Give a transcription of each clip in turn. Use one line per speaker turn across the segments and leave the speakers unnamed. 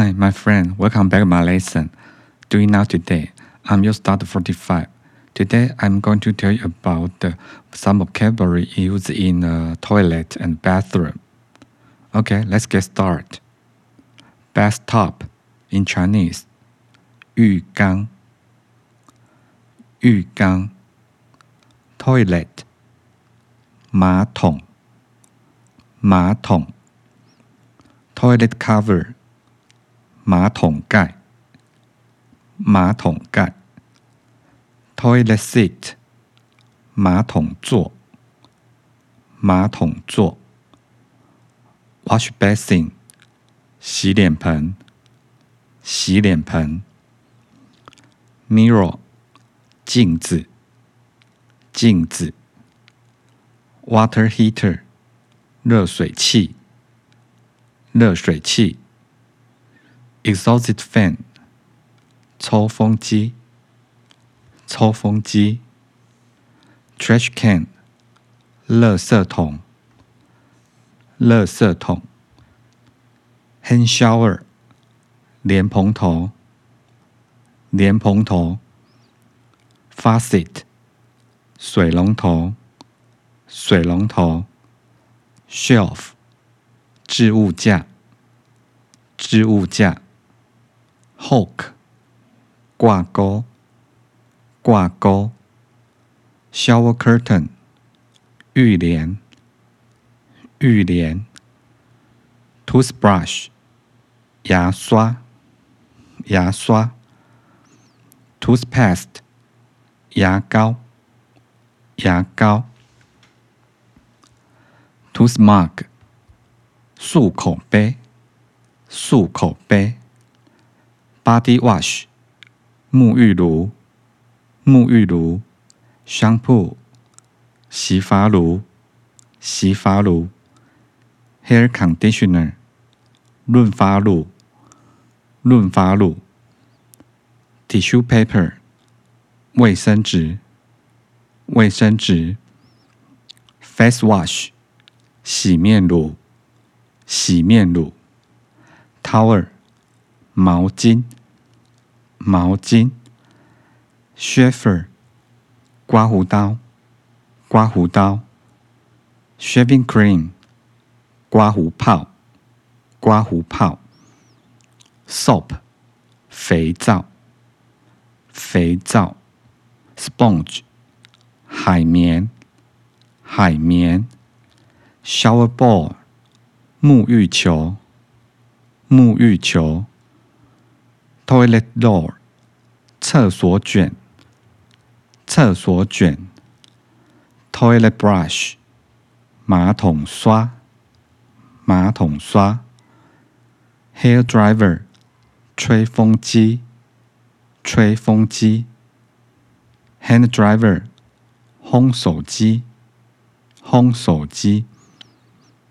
Hi, my friend. Welcome back to my lesson. Doing now today. I'm your start 45. Today I'm going to tell you about uh, some vocabulary used in a toilet and bathroom. Okay, let's get started. Bathtub in Chinese. 浴缸浴缸 toilet 马桶马桶 toilet cover 马桶盖马桶盖 toilet seat 马桶座马桶座 wash basin 洗脸盆洗脸盆 mirror 镜子镜子 water heater 热水器热水器 exhaust fan 抽风机抽风机 trash can 垃圾桶垃圾桶 hand shower 莲蓬头莲蓬头 faucet 水龙头水龙头 shelf 置物架置物架 hook 挂钩挂钩 shower curtain 浴帘浴帘 toothbrush 牙刷牙刷 toothpaste 牙膏牙膏 tooth mug 漱口杯漱口杯 body wash 沐浴露沐浴露 shampoo 洗发露洗发露 hair conditioner 润发露润发露 tissue paper 卫生纸卫生纸 face wash 洗面乳洗面乳 towel 毛巾毛巾 shaver 刮胡刀刮胡刀 shaving cream 刮胡泡刮胡泡 soap 肥皂肥皂 sponge 海绵海绵 shower ball 沐浴球沐浴球 toilet roll 厕所卷厕所卷 toilet brush 马桶刷马桶刷 hair dryer 吹风机吹风机 hand dryer 烘手机烘手机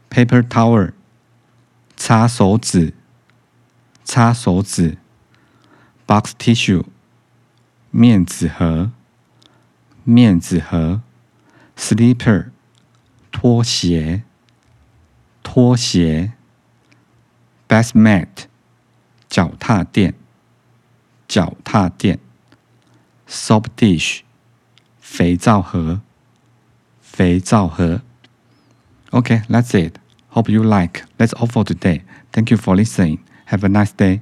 paper towel 擦手纸擦手纸 box tissue 面纸盒面纸盒 slipper 拖鞋拖鞋 bath mat 脚踏垫脚踏垫 soap dish 肥皂盒肥皂盒 Okay, that's it. Hope you like. That's all for today. Thank you for listening. Have a nice day.